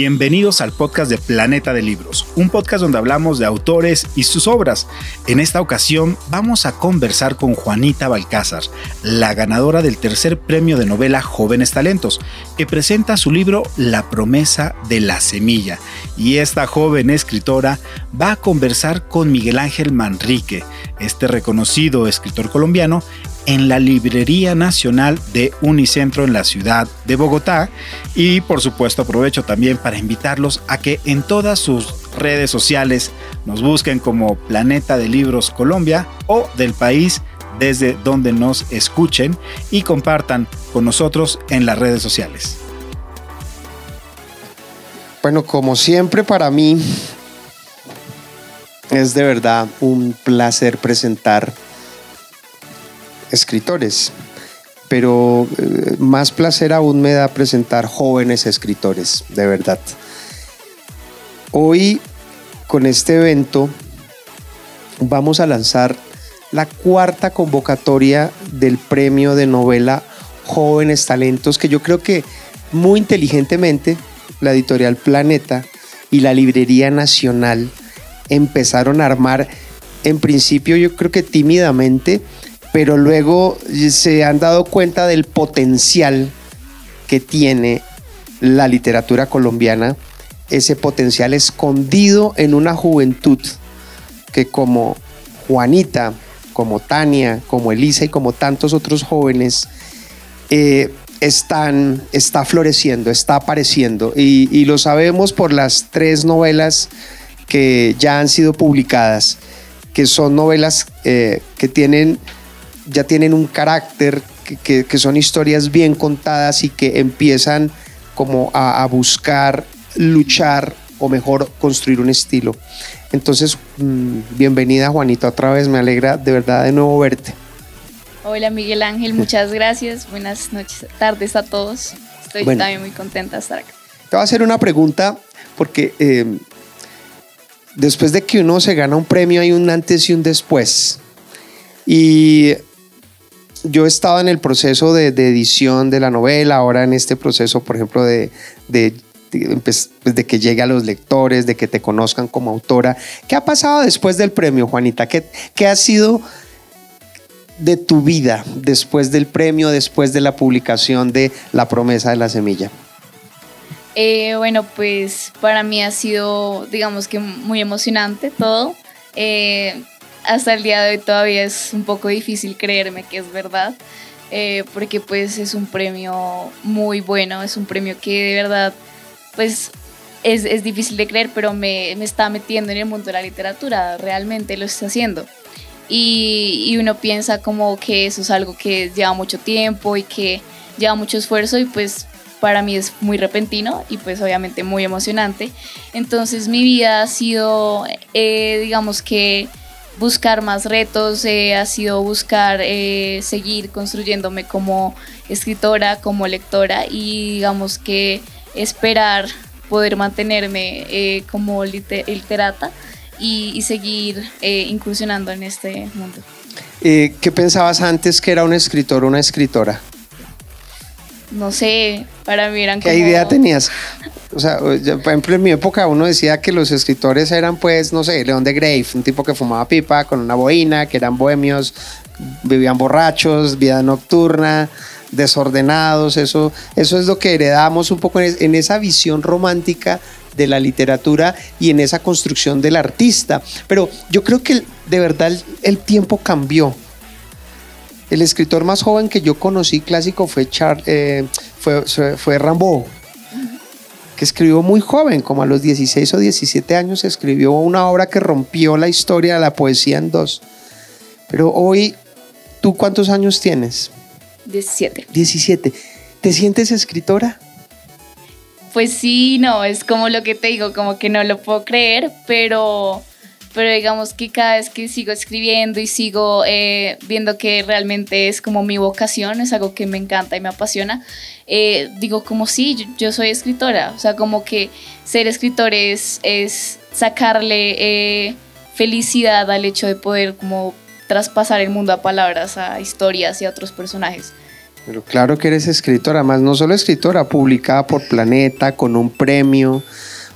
Bienvenidos al podcast de Planeta de Libros, un podcast donde hablamos de autores y sus obras. En esta ocasión vamos a conversar con Juanita Balcázar, la ganadora del tercer premio de novela Jóvenes Talentos, que presenta su libro La promesa de la semilla. Y esta joven escritora va a conversar con Miguel Ángel Manrique, este reconocido escritor colombiano, en la Librería Nacional de Unicentro en la ciudad de Bogotá. Y por supuesto aprovecho también para invitarlos a que en todas sus redes sociales nos busquen como Planeta de Libros Colombia o del país desde donde nos escuchen y compartan con nosotros en las redes sociales. Bueno, como siempre para mí es de verdad un placer presentar escritores, pero eh, más placer aún me da presentar jóvenes escritores, de verdad. Hoy, con este evento, vamos a lanzar la cuarta convocatoria del premio de novela Jóvenes Talentos, que yo creo que muy inteligentemente la editorial Planeta y la Librería Nacional empezaron a armar, en principio yo creo que tímidamente, pero luego se han dado cuenta del potencial que tiene la literatura colombiana, ese potencial escondido en una juventud que como Juanita, como Tania, como Elisa y como tantos otros jóvenes, eh, están, está floreciendo, está apareciendo. Y, lo sabemos por las tres novelas que ya han sido publicadas, que son novelas eh, que tienen ya tienen un carácter, que, son historias bien contadas y que empiezan como a, buscar luchar o mejor construir un estilo. Entonces, mm, bienvenida Juanita otra vez, me alegra de verdad de nuevo verte. Hola Miguel Ángel, muchas gracias, buenas noches, tardes a todos. Estoy también muy contenta de estar acá. Te voy a hacer una pregunta porque eh, después de que uno se gana un premio hay un antes y un después. Y yo estaba en el proceso de, edición de la novela, ahora en este proceso, por ejemplo, de, pues, de, que llegue a los lectores, de que te conozcan como autora. ¿Qué ha pasado después del premio, Juanita? ¿Qué, qué ha sido de tu vida después del premio, después de la publicación de La promesa de la semilla? Eh, bueno, pues para mí ha sido, digamos que muy emocionante todo. Eh, hasta el día de hoy todavía es un poco difícil creerme que es verdad, eh, porque pues es un premio muy bueno, es un premio que de verdad pues es, es difícil de creer, pero me, me, está metiendo en el mundo de la literatura, realmente lo está haciendo. Y, y uno piensa como que eso es algo que lleva mucho tiempo y que lleva mucho esfuerzo y pues para mí es muy repentino y pues obviamente muy emocionante. Entonces mi vida ha sido, eh, digamos que buscar más retos, eh, ha sido buscar eh, seguir construyéndome como escritora, como lectora y digamos que esperar poder mantenerme eh, como literata y, seguir incursionando en este mundo. ¿Qué pensabas antes que era un escritor o una escritora? No sé, para mí eran ¿Qué idea tenías? O sea, por ejemplo, en mi época uno decía que los escritores eran, pues, no sé, León de Grave, un tipo que fumaba pipa con una boina, que eran bohemios, vivían borrachos, vida nocturna, desordenados. Eso, eso es lo que heredamos un poco en, esa visión romántica de la literatura y en esa construcción del artista. Pero yo creo que de verdad el, tiempo cambió. El escritor más joven que yo conocí clásico fue, Char, eh, fue, fue Rambo que escribió muy joven, como a los 16 o 17 años, escribió una obra que rompió la historia de la poesía en dos. Pero hoy, ¿tú cuántos años tienes? 17. 17. ¿Te sientes escritora? Pues sí, no, es como lo que te digo, como que no lo puedo creer, pero pero digamos que cada vez que sigo escribiendo y sigo eh, viendo que realmente es como mi vocación, es algo que me encanta y me apasiona, eh, digo como sí, yo, soy escritora, o sea, como que ser escritor es, sacarle eh, felicidad al hecho de poder como traspasar el mundo a palabras, a historias y a otros personajes. Pero claro que eres escritora, más no solo escritora, publicada por Planeta, con un premio.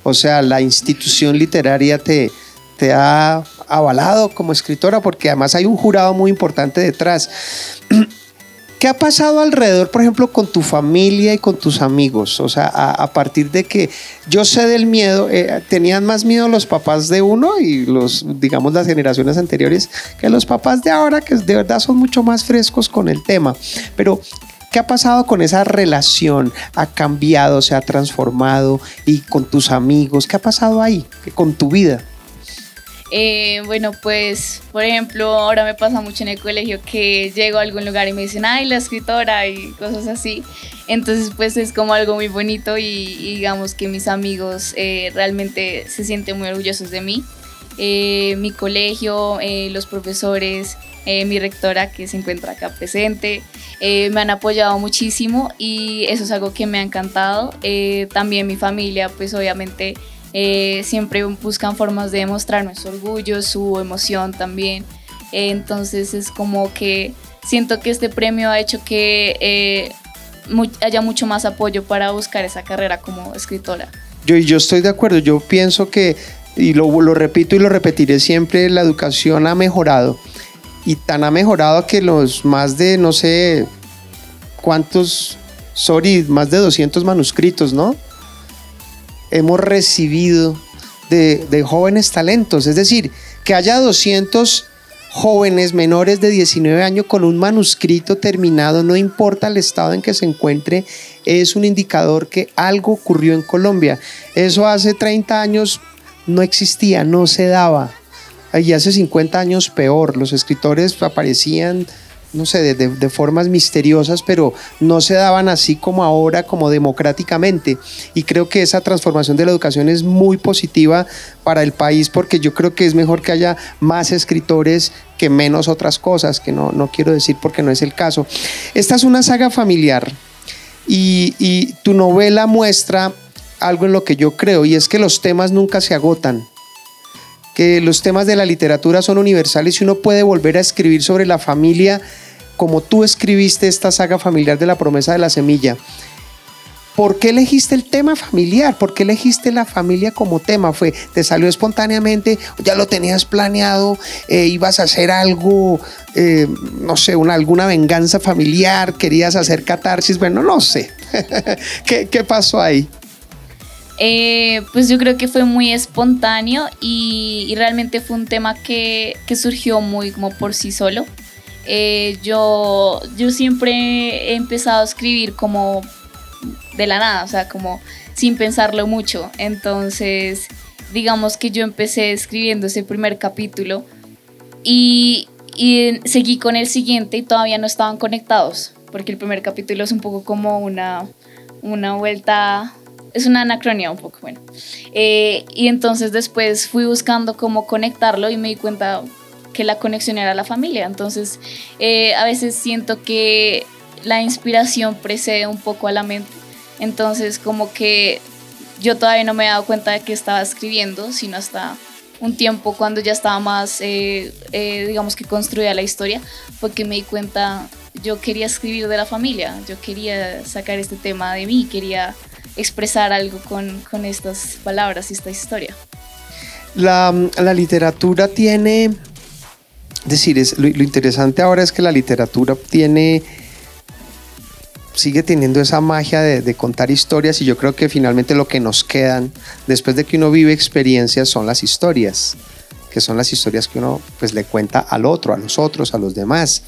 O sea, la institución literaria te, te ha avalado como escritora porque además hay un jurado muy importante detrás. ¿Qué ha pasado alrededor, por ejemplo, con tu familia y con tus amigos? O sea, a, partir de que yo sé del miedo, eh, tenían más miedo los papás de uno y los, digamos, las generaciones anteriores que los papás de ahora, que de verdad son mucho más frescos con el tema. Pero, ¿Qué ha pasado con esa relación? ¿Ha cambiado, se ha transformado? ¿Y con tus amigos? ¿Qué ha pasado ahí? ¿Con tu vida? Eh, bueno, pues, por ejemplo, ahora me pasa mucho en el colegio que llego a algún lugar y me dicen, ay, la escritora y cosas así. Entonces, pues es como algo muy bonito y, digamos que mis amigos eh, realmente se sienten muy orgullosos de mí. Eh, mi colegio, los profesores, mi rectora que se encuentra acá presente, me han apoyado muchísimo y eso es algo que me ha encantado. también mi familia, pues obviamente eh, siempre buscan formas de demostrar su orgullo, su emoción también. Eh, entonces es como que siento que este premio ha hecho que eh, haya mucho más apoyo para buscar esa carrera como escritora. Yo, yo estoy de acuerdo, yo pienso que, y lo, lo repito y lo repetiré siempre, la educación ha mejorado. Y tan ha mejorado que los más de, no sé, cuántos, sorry, más de 200 manuscritos, ¿no? Hemos recibido de, jóvenes talentos. Es decir, que haya 200 jóvenes menores de 19 años con un manuscrito terminado, no importa el estado en que se encuentre, es un indicador que algo ocurrió en Colombia. Eso hace 30 años no existía, no se daba. Y hace 50 años peor, los escritores aparecían no sé, de, formas misteriosas, pero no se daban así como ahora, como democráticamente. Y creo que esa transformación de la educación es muy positiva para el país porque yo creo que es mejor que haya más escritores que menos otras cosas, que no, no quiero decir porque no es el caso. Esta es una saga familiar y, y tu novela muestra algo en lo que yo creo y es que los temas nunca se agotan que los temas de la literatura son universales y uno puede volver a escribir sobre la familia como tú escribiste esta saga familiar de la promesa de la semilla, ¿por qué elegiste el tema familiar? ¿Por qué elegiste la familia como tema? ¿Fue, ¿Te salió espontáneamente? ¿Ya lo tenías planeado? Eh, ¿Ibas a hacer algo, eh, no sé, una, alguna venganza familiar? ¿Querías hacer catarsis? Bueno, no sé. ¿Qué, pasó ahí? Eh, pues yo creo que fue muy espontáneo y, realmente fue un tema que, que, surgió muy como por sí solo. Eh, yo, yo siempre he empezado a escribir como de la nada, o sea, como sin pensarlo mucho. Entonces, digamos que yo empecé escribiendo ese primer capítulo y, y seguí con el siguiente y todavía no estaban conectados, porque el primer capítulo es un poco como una, una vuelta es una anacronía un poco, bueno. Eh, y entonces después fui buscando cómo conectarlo y me di cuenta, que la conexión era la familia. Entonces, eh, a veces siento que la inspiración precede un poco a la mente. Entonces, como que yo todavía no me he dado cuenta de que estaba escribiendo, sino hasta un tiempo cuando ya estaba más, eh, eh, digamos que construida la historia, porque me di cuenta, yo quería escribir de la familia, yo quería sacar este tema de mí, quería expresar algo con, con estas palabras y esta historia. La, la literatura tiene decir, es, lo, interesante ahora es que la literatura tiene sigue teniendo esa magia de, contar historias y yo creo que finalmente lo que nos quedan después de que uno vive experiencias son las historias, que son las historias que uno pues le cuenta al otro, a los otros, a los demás.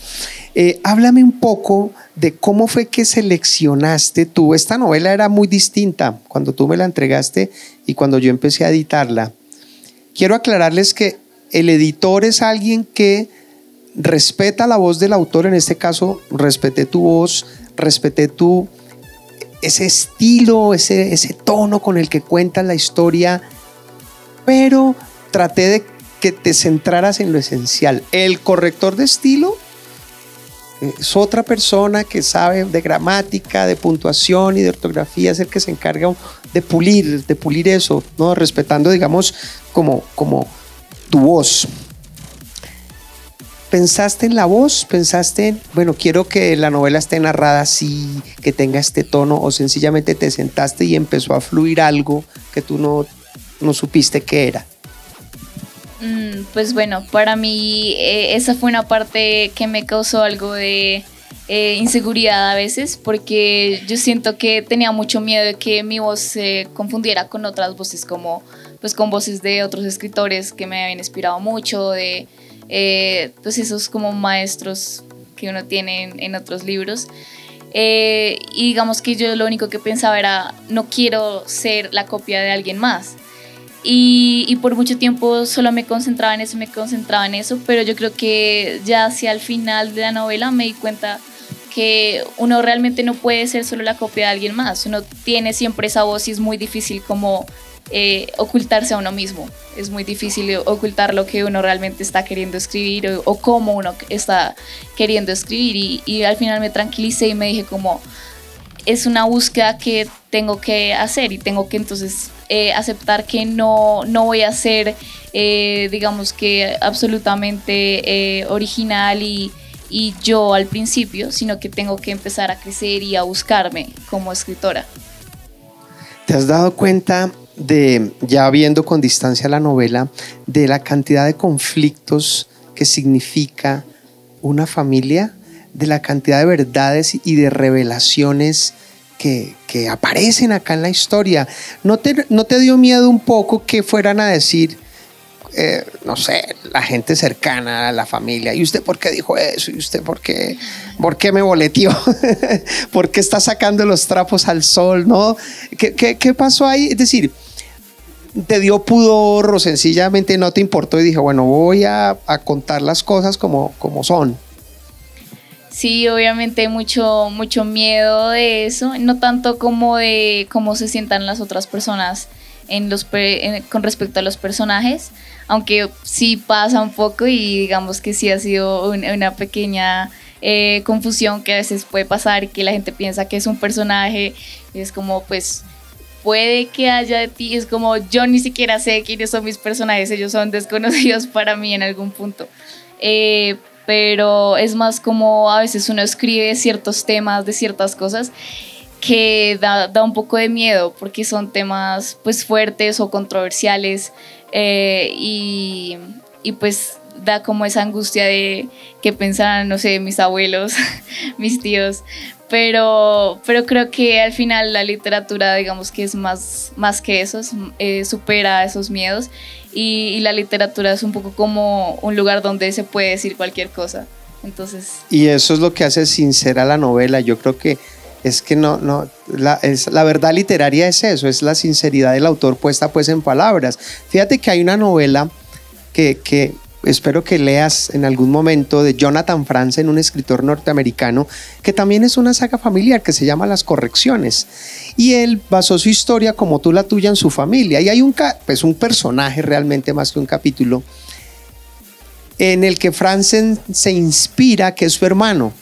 Eh, háblame un poco de cómo fue que seleccionaste tú. Esta novela era muy distinta cuando tú me la entregaste y cuando yo empecé a editarla. Quiero aclararles que el editor es alguien que respeta la voz del autor, en este caso respeté tu voz, respeté tu ese estilo, ese, ese tono con el que cuentas la historia, pero traté de que te centraras en lo esencial. El corrector de estilo es otra persona que sabe de gramática, de puntuación y de ortografía, es el que se encarga de pulir, de pulir eso, ¿no? respetando, digamos, como, como tu voz. ¿Pensaste en la voz? ¿Pensaste en, bueno, quiero que la novela esté narrada así, que tenga este tono? ¿O sencillamente te sentaste y empezó a fluir algo que tú no, no supiste qué era? Mm, pues bueno, para mí eh, esa fue una parte que me causó algo de eh, inseguridad a veces, porque yo siento que tenía mucho miedo de que mi voz se confundiera con otras voces, como pues con voces de otros escritores que me habían inspirado mucho, de eh, pues esos como maestros que uno tiene en, otros libros. Eh, y digamos que yo lo único que pensaba era, no quiero ser la copia de alguien más. Y, y, por mucho tiempo solo me concentraba en eso, me concentraba en eso, pero yo creo que ya hacia el final de la novela me di cuenta que uno realmente no puede ser solo la copia de alguien más, uno tiene siempre esa voz y es muy difícil como eh, ocultarse a uno mismo. Es muy difícil ocultar lo que uno realmente está queriendo escribir o, cómo uno está queriendo escribir. Y, al final me tranquilicé y me dije como, es una búsqueda que tengo que hacer y tengo que entonces eh, aceptar que no, no voy a ser, eh, digamos que absolutamente original y, y yo al principio, sino que tengo que empezar a crecer y a buscarme como escritora. ¿Te has dado cuenta de, ya viendo con distancia la novela, de la cantidad de conflictos que significa una familia, de la cantidad de verdades y de revelaciones que, aparecen acá en la historia. ¿No te, ¿No te dio miedo un poco que fueran a decir, eh, no sé, la gente cercana a la familia. ¿Y usted por qué dijo eso? ¿Y usted por qué, por qué me boleteó? ¿Por qué está sacando los trapos al sol? ¿No? ¿Qué, qué, pasó ahí? Es decir, ¿te dio pudor o sencillamente no te importó y dije, bueno, voy a, a contar las cosas como, como son? Sí, obviamente mucho, mucho miedo de eso, no tanto como de cómo se sientan las otras personas en los, con respecto a los personajes, aunque sí pasa un poco y digamos que sí ha sido una pequeña eh, confusión que a veces puede pasar, que la gente piensa que es un personaje y es como pues puede que haya de ti, es como yo ni siquiera sé quiénes son mis personajes, ellos son desconocidos para mí en algún punto. Eh, pero es más como a veces uno escribe ciertos temas de ciertas cosas que da, da, un poco de miedo porque son temas pues fuertes o controversiales eh, y, y, pues da como esa angustia de que pensaran, no sé, mis abuelos, mis tíos, pero, pero creo que al final la literatura digamos que es más, más que eso, eh, supera esos miedos y, y la literatura es un poco como un lugar donde se puede decir cualquier cosa. Entonces... Y eso es lo que hace sincera la novela. Yo creo que es que no, no, la, es, la verdad literaria es eso, es la sinceridad del autor puesta pues en palabras. Fíjate que hay una novela que, que espero que leas en algún momento de Jonathan Franzen, un escritor norteamericano, que también es una saga familiar que se llama Las Correcciones. Y él basó su historia como tú la tuya en su familia. Y hay un, pues un personaje realmente más que un capítulo en el que Franzen se inspira, que es su hermano,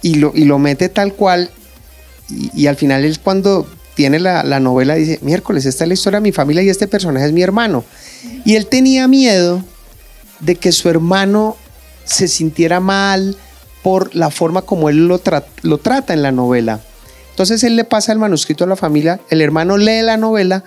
y lo, y lo mete tal cual y, al final él cuando tiene la, novela dice, miércoles, esta es la historia de mi familia y este personaje es mi hermano. Y él tenía miedo de que su hermano se sintiera mal por la forma como él lo, lo trata en la novela. Entonces él le pasa el manuscrito a la familia, el hermano lee la novela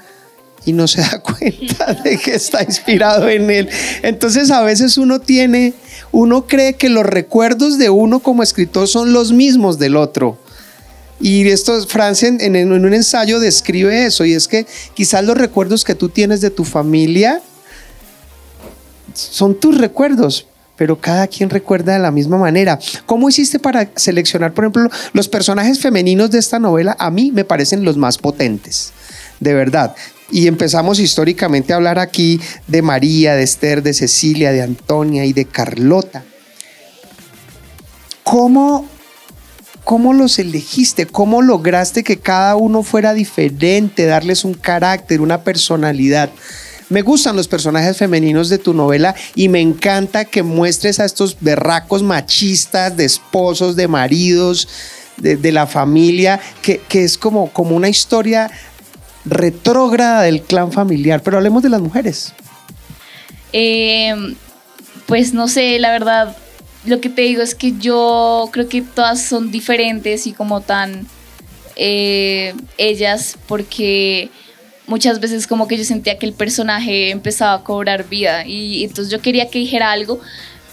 y no se da cuenta de que está inspirado en él. Entonces a veces uno tiene, uno cree que los recuerdos de uno como escritor son los mismos del otro. Y esto, Francia en, un ensayo describe eso, y es que quizás los recuerdos que tú tienes de tu familia son tus recuerdos, pero cada quien recuerda de la misma manera. ¿Cómo hiciste para seleccionar, por ejemplo, los personajes femeninos de esta novela? A mí me parecen los más potentes, de verdad. Y empezamos históricamente a hablar aquí de María, de Esther, de Cecilia, de Antonia y de Carlota. ¿Cómo ¿Cómo los elegiste? ¿Cómo lograste que cada uno fuera diferente, darles un carácter, una personalidad? Me gustan los personajes femeninos de tu novela y me encanta que muestres a estos berracos machistas, de esposos, de maridos, de, la familia, que, es como, como una historia retrógrada del clan familiar. Pero hablemos de las mujeres. Eh, pues no sé, la verdad, lo que te digo es que yo creo que todas son diferentes y como tan eh, ellas porque muchas veces como que yo sentía que el personaje empezaba a cobrar vida y, entonces yo quería que dijera algo,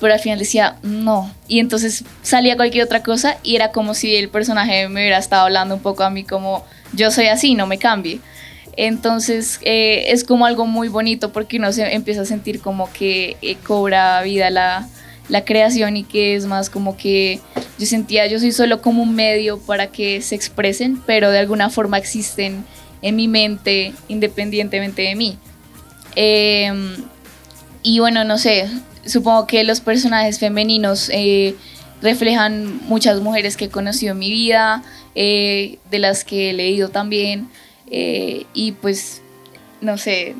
pero al final decía no. Y entonces salía cualquier otra cosa y era como si el personaje me hubiera estado hablando un poco a mí como yo soy así, no me cambie. Entonces eh, es como algo muy bonito porque uno se empieza a sentir como que eh, cobra vida la, la creación y que es más como que yo sentía, yo soy solo como un medio para que se expresen, pero de alguna forma existen en mi mente independientemente de mí. Em, y bueno, no sé, supongo que los personajes femeninos eh, reflejan muchas mujeres que he conocido en mi vida, eh, de las que he leído también, eh, y pues no sé,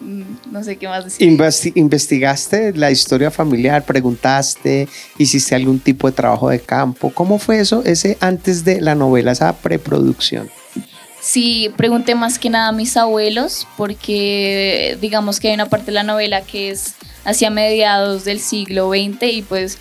no sé qué más decir. ¿Investigaste la historia familiar? ¿Preguntaste? ¿Hiciste algún tipo de trabajo de campo? ¿Cómo fue eso, ese antes de la novela, esa preproducción? Sí, pregunté más que nada a mis abuelos, porque digamos que hay una parte de la novela que es hacia mediados del siglo XX y pues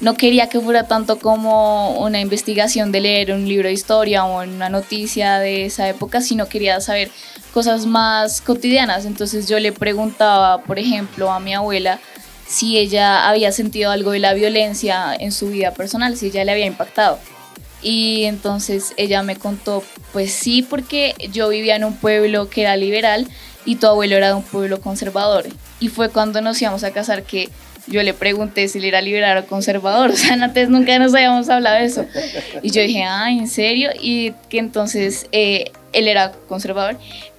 no quería que fuera tanto como una investigación de leer un libro de historia o una noticia de esa época, sino quería saber cosas más cotidianas. Entonces yo le preguntaba, por ejemplo, a mi abuela si ella había sentido algo de la violencia en su vida personal, si ella le había impactado. Y entonces ella me contó, pues sí, porque yo vivía en un pueblo que era liberal y tu abuelo era de un pueblo conservador. Y fue cuando nos íbamos a casar que yo le pregunté si él era liberal o conservador. O sea, antes nunca nos habíamos hablado de eso. Y yo dije, ah, ¿en serio? Y que entonces eh, él era conservador.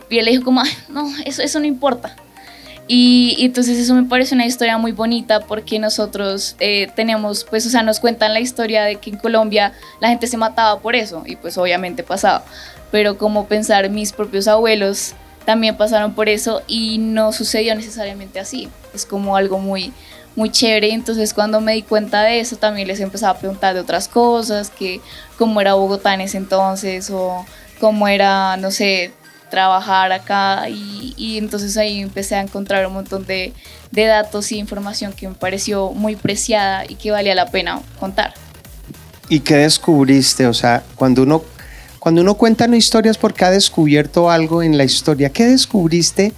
Y él le dijo como, no, eso, eso no importa. Y, entonces eso me parece una historia muy bonita porque nosotros eh, tenemos, pues, o sea, nos cuentan la historia de que en Colombia la gente se mataba por eso y pues obviamente pasaba. Pero como pensar, mis propios abuelos también pasaron por eso y no sucedió necesariamente así. Es como algo muy, muy chévere. Entonces cuando me di cuenta de eso también les empezaba a preguntar de otras cosas, que cómo era Bogotá en ese entonces o cómo era, no sé, trabajar acá y, entonces ahí empecé a encontrar un montón de, datos y información que me pareció muy preciada y que valía la pena contar. ¿Y qué descubriste? O sea, cuando uno, cuando uno cuenta una historia es porque ha descubierto algo en la historia. ¿Qué descubriste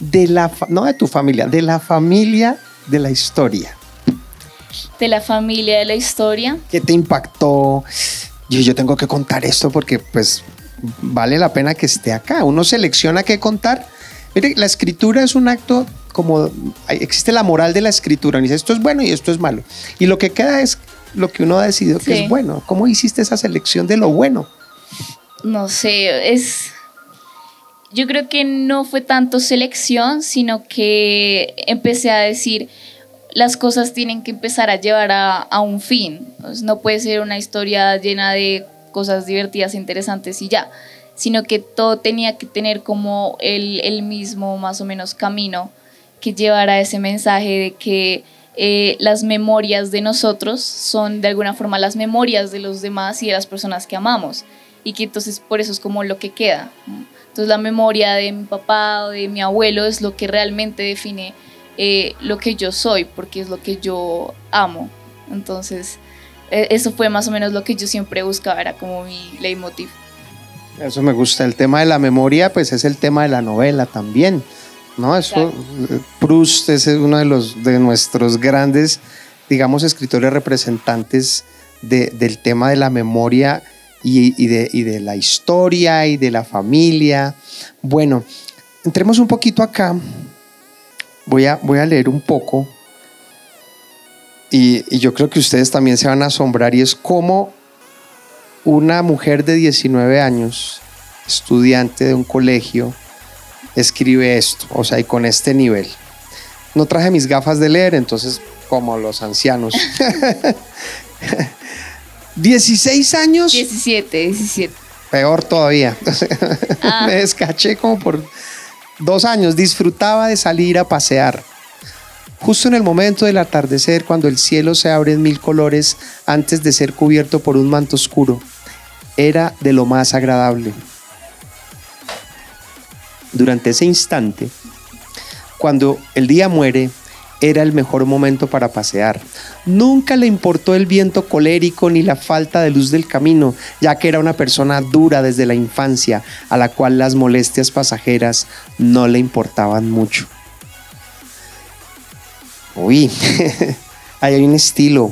de la, no de tu familia, de la familia de la historia? De la familia de la historia. ¿Qué te impactó? Yo, yo tengo que contar esto porque pues vale la pena que esté acá. Uno selecciona qué contar. Mire, la escritura es un acto como existe la moral de la escritura. dice esto es bueno y esto es malo. Y lo que queda es lo que uno ha decidido que es bueno. ¿Cómo hiciste esa selección de lo bueno? No sé, es. Yo creo que no fue tanto selección, sino que empecé a decir las cosas tienen que empezar a llevar a, un fin. no puede ser una historia llena de cosas divertidas, interesantes y ya, sino que todo tenía que tener como el, el mismo más o menos camino que llevara ese mensaje de que eh, las memorias de nosotros son de alguna forma las memorias de los demás y de las personas que amamos y que entonces por eso es como lo que queda. Entonces la memoria de mi papá o de mi abuelo es lo que realmente define eh, lo que yo soy porque es lo que yo amo. Entonces eso fue más o menos lo que yo siempre buscaba, era como mi leitmotiv. Eso me gusta. El tema de la memoria, pues es el tema de la novela también. ¿no? Eso, Proust es uno de, los, de nuestros grandes, digamos, escritores representantes del tema de la memoria y, de, y de la historia y de la familia. Bueno, entremos un poquito acá. Voy a, voy a leer un poco y, yo creo que ustedes también se van a asombrar y es como una mujer de 19 años, estudiante de un colegio, escribe esto, o sea, y con este nivel. No traje mis gafas de leer, entonces como los ancianos. 16 años. 17, 17. Peor todavía. Ah. Me descaché como por dos años. Disfrutaba de salir a pasear Justo en el momento del atardecer, cuando el cielo se abre en mil colores antes de ser cubierto por un manto oscuro, era de lo más agradable. Durante ese instante, cuando el día muere, era el mejor momento para pasear. Nunca le importó el viento colérico ni la falta de luz del camino, ya que era una persona dura desde la infancia, a la cual las molestias pasajeras no le importaban mucho. Uy, ahí hay un estilo,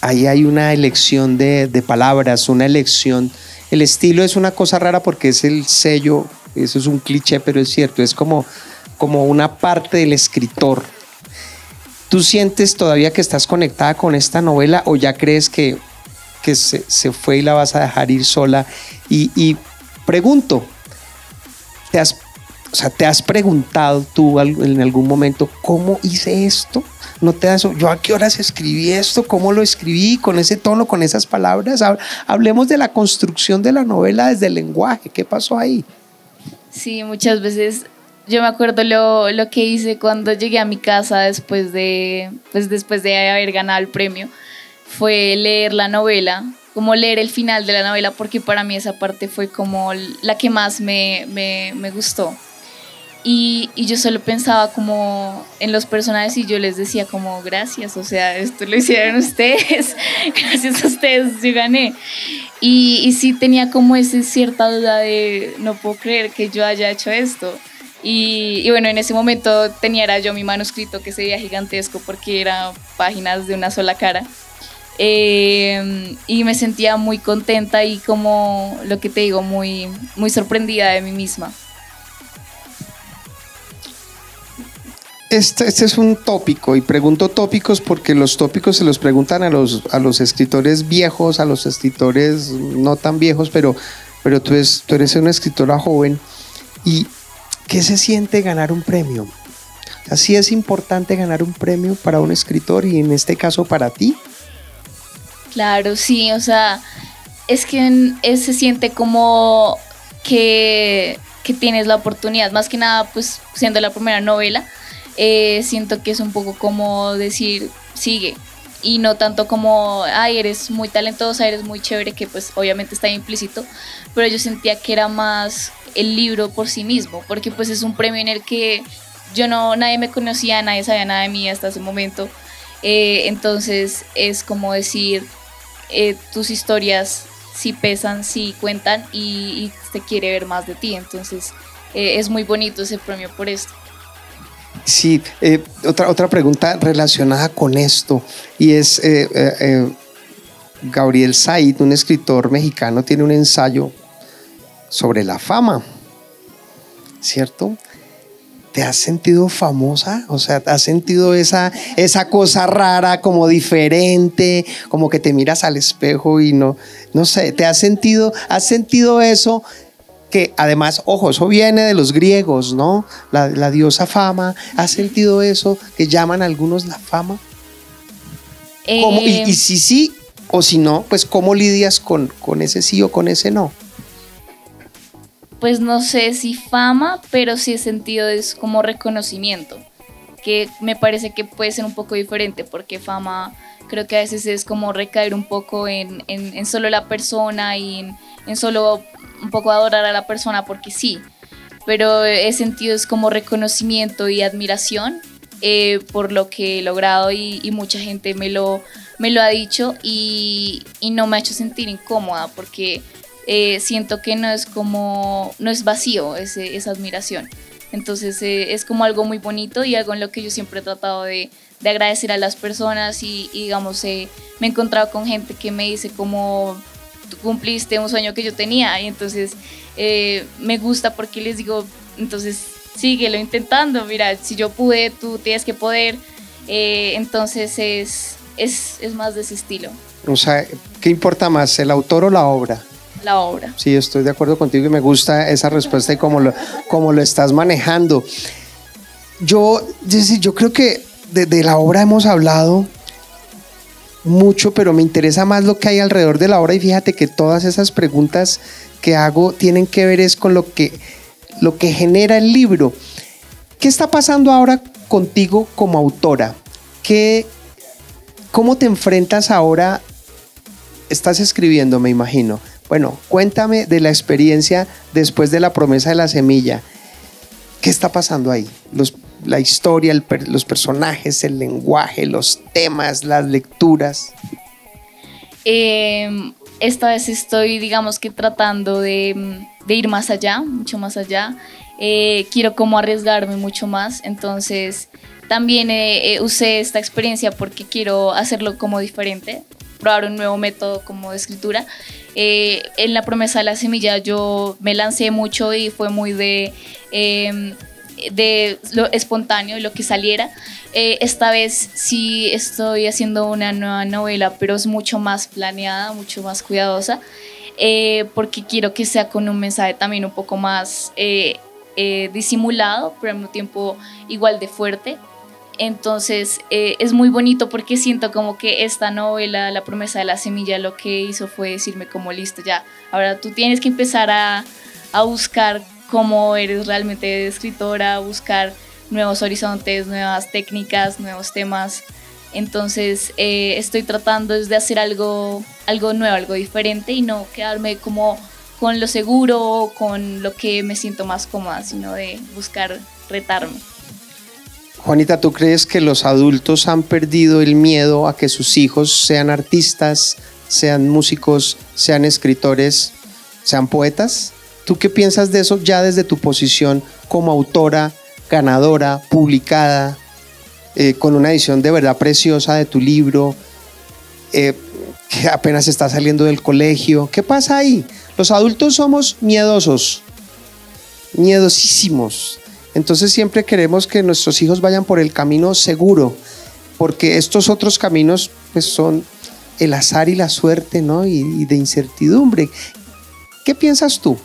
ahí hay una elección de, palabras, una elección. El estilo es una cosa rara porque es el sello, eso es un cliché, pero es cierto, es como, como una parte del escritor ¿Tú sientes todavía que estás conectada con esta novela o ya crees que, que se, fue y la vas a dejar ir sola? Y, pregunto, ¿te has, o sea, ¿te has preguntado tú en algún momento cómo hice esto? ¿No te das, yo a qué horas escribí esto? ¿Cómo lo escribí? ¿Con ese tono, con esas palabras? Hablemos de la construcción de la novela desde el lenguaje. ¿Qué pasó ahí? Sí, muchas veces yo me acuerdo lo, lo, que hice cuando llegué a mi casa después de, pues después de haber ganado el premio. Fue leer la novela, como leer el final de la novela, porque para mí esa parte fue como la que más me, me, me gustó. Y, y, yo solo pensaba como en los personajes y yo les decía como gracias, o sea, esto lo hicieron ustedes, gracias a ustedes yo gané. Y, y sí tenía como esa cierta duda de no puedo creer que yo haya hecho esto. Y, bueno, en ese momento tenía era yo mi manuscrito que se veía gigantesco porque eran páginas de una sola cara. Eh, y me sentía muy contenta y como lo que te digo, muy, muy sorprendida de mí misma. Este, este, es un tópico y pregunto tópicos porque los tópicos se los preguntan a los, a los escritores viejos, a los escritores no tan viejos, pero, pero tú, tú eres una escritora joven y ¿Qué se siente ganar un premio? Así es importante ganar un premio para un escritor y en este caso para ti. Claro, sí, o sea, es que se siente como que, tienes la oportunidad, más que nada, pues siendo la primera novela, eh, siento que es un poco como decir, sigue, y no tanto como, ay, eres muy talentosa, eres muy chévere, que pues obviamente está implícito, pero yo sentía que era más el libro por sí mismo, porque pues es un premio en el que yo no, nadie me conocía, nadie sabía nada de mí hasta ese momento. Eh, entonces es como decir, eh, tus historias sí pesan, sí cuentan y, te quiere ver más de ti. Entonces es muy bonito ese premio por esto. Sí, otra, otra pregunta relacionada con esto y es, Gabriel Said, un escritor mexicano, tiene un ensayo sobre la fama, ¿cierto? ¿Te has sentido famosa? O sea, ¿has sentido esa, esa cosa rara, como diferente, como que te miras al espejo y no, no sé, ¿te has sentido, has sentido eso? Que además, ojo, eso viene de los griegos, ¿no? La, diosa fama. ¿Has sentido eso que llaman algunos la fama? y, y, si sí o si no, pues ¿cómo lidias con, con ese sí o con ese no? pues no sé si fama, pero sí he sentido es como reconocimiento, que me parece que puede ser un poco diferente, porque fama creo que a veces es como recaer un poco en, en, solo la persona y en, solo un poco adorar a la persona porque sí, pero he sentido es como reconocimiento y admiración eh, por lo que he logrado y, y, mucha gente me lo, me lo ha dicho y, y no me ha hecho sentir incómoda porque eh, siento que no es como, no es vacío ese, esa admiración. Entonces eh, es como algo muy bonito y algo en lo que yo siempre he tratado de, de agradecer a las personas y, digamos, eh, me he encontrado con gente que me dice como tú cumpliste un sueño que yo tenía y entonces me gusta porque les digo, entonces síguelo intentando, mira, si yo pude, tú tienes que poder, entonces es, es, es más de ese estilo. O sea, ¿qué importa más, el autor o la obra? la obra. Sí, estoy de acuerdo contigo y me gusta esa respuesta y cómo lo, cómo lo estás manejando. Yo, yo creo que de, la obra hemos hablado mucho, pero me interesa más lo que hay alrededor de la obra y fíjate que todas esas preguntas que hago tienen que ver es con lo que, lo que genera el libro. ¿Qué está pasando ahora contigo como autora? ¿Qué, ¿Cómo te enfrentas ahora? Estás escribiendo, me imagino, bueno, cuéntame de la experiencia después de la promesa de la semilla. ¿Qué está pasando ahí? La historia, los personajes, el lenguaje, los temas, las lecturas? Em, esta vez estoy, digamos que tratando de, ir más allá, mucho más allá. Eh, quiero como arriesgarme mucho más, entonces también eh, eh, usé esta experiencia porque quiero hacerlo como diferente, probar un nuevo método como de escritura. en la promesa de la semilla yo me lancé mucho y fue muy de em, de lo espontáneo, lo que saliera. Eh, esta vez sí estoy haciendo una nueva novela, pero es mucho más planeada, mucho más cuidadosa, eh, porque quiero que sea con un mensaje también un poco más eh, disimulado, pero al mismo tiempo igual de fuerte. Entonces es muy bonito porque siento como que esta novela, La promesa de la semilla, lo que hizo fue decirme como listo, ya, ahora tú tienes que empezar a, a buscar cómo eres realmente escritora, buscar nuevos horizontes, nuevas técnicas, nuevos temas. Entonces eh, estoy tratando de hacer algo, algo nuevo, algo diferente y no quedarme como con lo seguro, con lo que me siento más cómoda, sino de buscar retarme. Juanita, ¿tú crees que los adultos han perdido el miedo a que sus hijos sean artistas, sean músicos, sean escritores, sean poetas? ¿Tú qué piensas de eso ya desde tu posición como autora, ganadora, publicada, eh, con una edición de verdad preciosa de tu libro, eh, que apenas está saliendo del colegio? ¿Qué pasa ahí? Los adultos somos miedosos, miedosísimos. Entonces siempre queremos que nuestros hijos vayan por el camino seguro, porque estos otros caminos pues, son el azar y la suerte, ¿no? y de incertidumbre. ¿Qué piensas tú?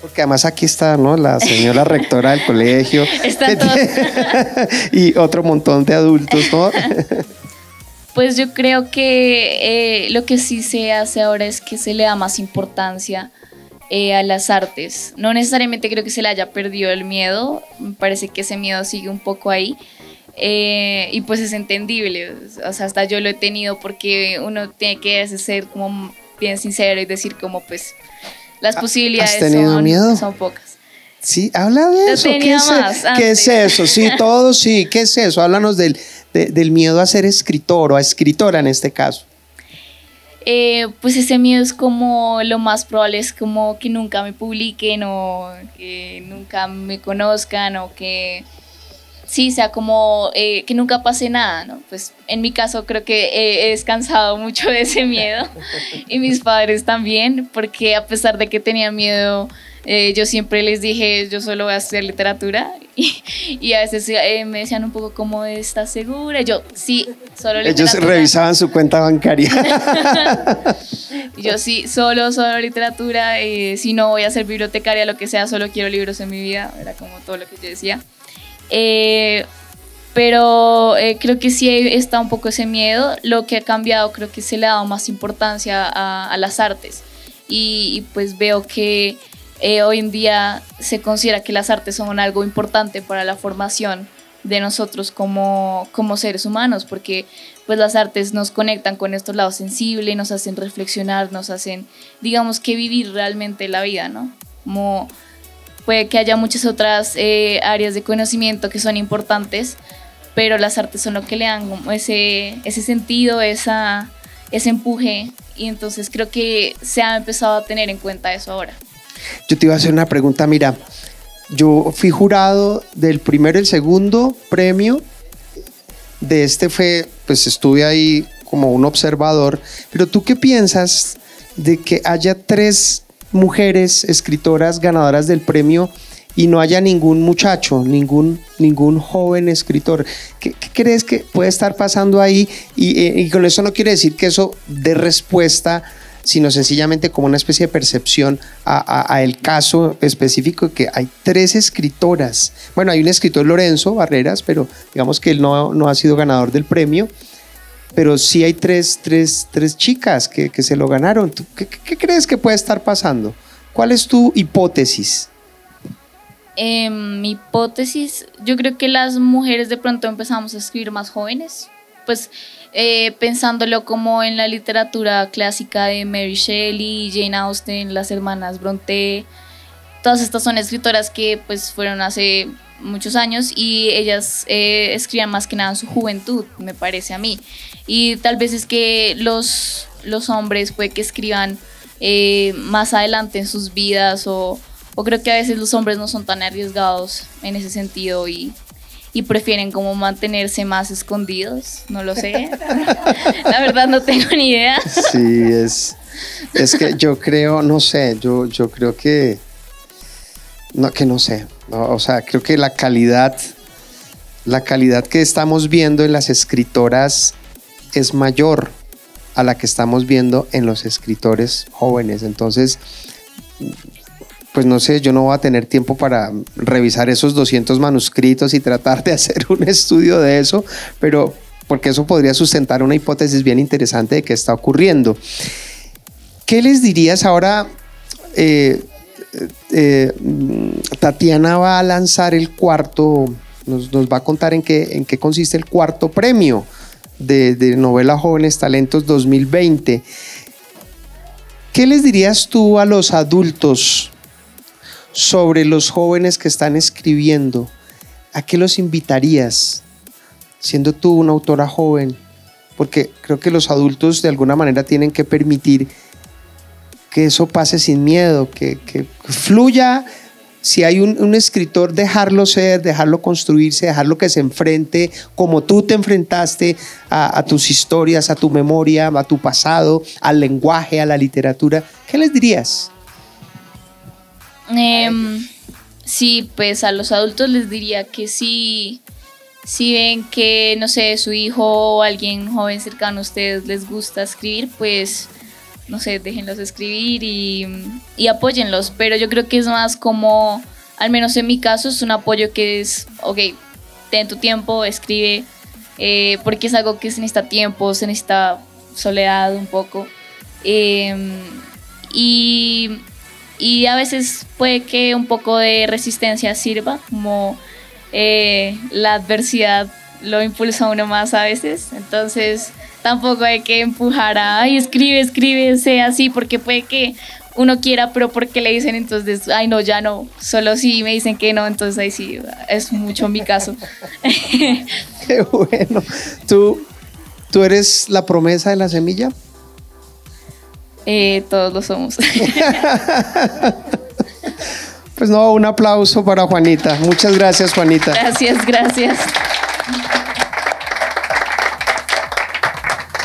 Porque además aquí está, ¿no? La señora rectora del colegio. y otro montón de adultos, ¿no? Pues yo creo que eh, lo que sí se hace ahora es que se le da más importancia eh, a las artes. No necesariamente creo que se le haya perdido el miedo, me parece que ese miedo sigue un poco ahí. Eh, y pues es entendible, o sea, hasta yo lo he tenido porque uno tiene que ser como bien sincero y decir como pues las ah, posibilidades son, miedo? son pocas. Sí, habla de eso. ¿Qué es, ¿Qué es, eso? Sí, todo sí. ¿Qué es eso? Háblanos del, del miedo a ser escritor o a escritora en este caso. Eh, pues ese miedo es como lo más probable es como que nunca me publiquen o que nunca me conozcan o que sí, sea como eh, que nunca pase nada, ¿no? Pues en mi caso creo que he, descansado mucho de ese miedo y mis padres también, porque a pesar de que tenía miedo, eh, yo siempre les dije, yo solo voy a estudiar literatura y, a veces eh, me decían un poco como, ¿estás segura? yo, sí, solo literatura. Ellos revisaban su cuenta bancaria. yo sí, solo, solo literatura, si no voy a ser bibliotecaria, lo que sea, solo quiero libros en mi vida, era como todo lo que yo decía. Eh, pero eh, creo que sí está un poco ese miedo. Lo que ha cambiado creo que se le ha dado más importancia a, las artes. Y, pues veo que eh, hoy en día se considera que las artes son algo importante para la formación de nosotros como, como seres humanos, porque pues las artes nos conectan con estos lados sensibles, nos hacen reflexionar, nos hacen, digamos que vivir realmente la vida, ¿no? Como puede que haya muchas otras eh, áreas de conocimiento que son importantes, pero las artes son lo que le dan ese, ese sentido, esa, ese empuje, y entonces creo que se ha empezado a tener en cuenta eso ahora. Yo te iba a hacer una pregunta, mira, yo fui jurado del primero y el segundo premio, de este fue, pues estuve ahí como un observador, pero tú qué piensas de que haya tres mujeres escritoras ganadoras del premio y no haya ningún muchacho, ningún, ningún joven escritor. ¿Qué, crees que puede estar pasando ahí? Eh, y, con eso no quiere decir que eso dé respuesta, sino sencillamente como una especie de percepción a, el caso específico que hay tres escritoras. Bueno, hay un escritor Lorenzo Barreras, pero digamos que él no, no ha sido ganador del premio pero sí hay tres, tres, tres chicas que, que, se lo ganaron. ¿Qué, qué, crees que puede estar pasando? ¿Cuál es tu hipótesis? Eh, mi hipótesis, yo creo que las mujeres de pronto empezamos a escribir más jóvenes, pues eh, pensándolo como en la literatura clásica de Mary Shelley, Jane Austen, las hermanas Bronte, todas estas son escritoras que pues fueron hace muchos años y ellas eh, escribían más que nada en su juventud, me parece a mí. Y tal vez es que los, los hombres puede que escriban eh, más adelante en sus vidas o, o, creo que a veces los hombres no son tan arriesgados en ese sentido y, y prefieren como mantenerse más escondidos, no lo sé. La verdad no tengo ni idea. Sí, es, es que yo creo, no sé, yo, yo creo que, no, que no sé, o sea, creo que la calidad, la calidad que estamos viendo en las escritoras es mayor a la que estamos viendo en los escritores jóvenes. Entonces, pues no sé, yo no voy a tener tiempo para revisar esos 200 manuscritos y tratar de hacer un estudio de eso, pero porque eso podría sustentar una hipótesis bien interesante de qué está ocurriendo. ¿Qué les dirías ahora? Eh, eh, Tatiana va a lanzar el cuarto, nos, va a contar en qué, en qué consiste el cuarto premio de, de novela Jóvenes Talentos 2020. ¿Qué les dirías tú a los adultos sobre los jóvenes que están escribiendo? ¿A qué los invitarías, siendo tú una autora joven? Porque creo que los adultos de alguna manera tienen que permitir que eso pase sin miedo, que, fluya. Si hay un, escritor, dejarlo ser, dejarlo construirse, dejarlo que se enfrente como tú te enfrentaste a, tus historias, a tu memoria, a tu pasado, al lenguaje, a la literatura. ¿Qué les dirías? Em, sí, pues a los adultos les diría que sí, si ven que, no sé, su hijo o alguien joven cercano a ustedes les gusta escribir, pues no sé, déjenlos escribir y, y apóyenlos, pero yo creo que es más como, al menos en mi caso, es un apoyo que es, ok, ten tu tiempo, escribe, eh, porque es algo que se necesita tiempo, se necesita soledad un poco. Em, y, y, a veces puede que un poco de resistencia sirva, como eh, la adversidad lo impulsa a uno más a veces. Entonces, tampoco hay que empujar a, ay, escribe, escribe, sea así, porque puede que uno quiera, pero porque le dicen entonces, ay, no, ya no, solo si me dicen que no, entonces ahí sí, es mucho mi caso. Qué bueno. ¿Tú, ¿Tú eres la promesa de la semilla? Eh, todos lo somos. pues no, un aplauso para Juanita. Muchas gracias, Juanita. Gracias, gracias.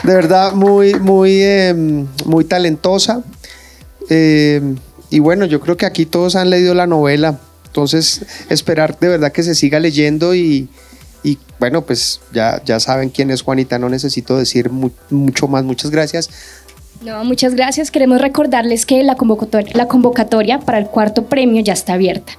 De verdad muy, muy, em, muy talentosa. Em, y bueno, yo creo que aquí todos han leído la novela, entonces esperar de verdad que se siga leyendo y, bueno, pues ya, ya saben quién es Juanita, no necesito decir mucho más. Muchas gracias. No, muchas gracias. Queremos recordarles que la convocatoria para el cuarto premio ya está abierta.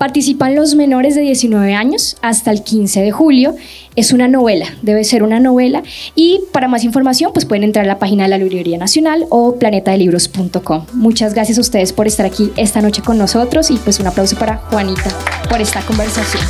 Participan los menores de 19 años hasta el 15 de julio. Es una novela, debe ser una novela. Y para más información, pues pueden entrar a la página de la Librería Nacional o planetadelibros.com. Muchas gracias a ustedes por estar aquí esta noche con nosotros y pues un aplauso para Juanita por esta conversación.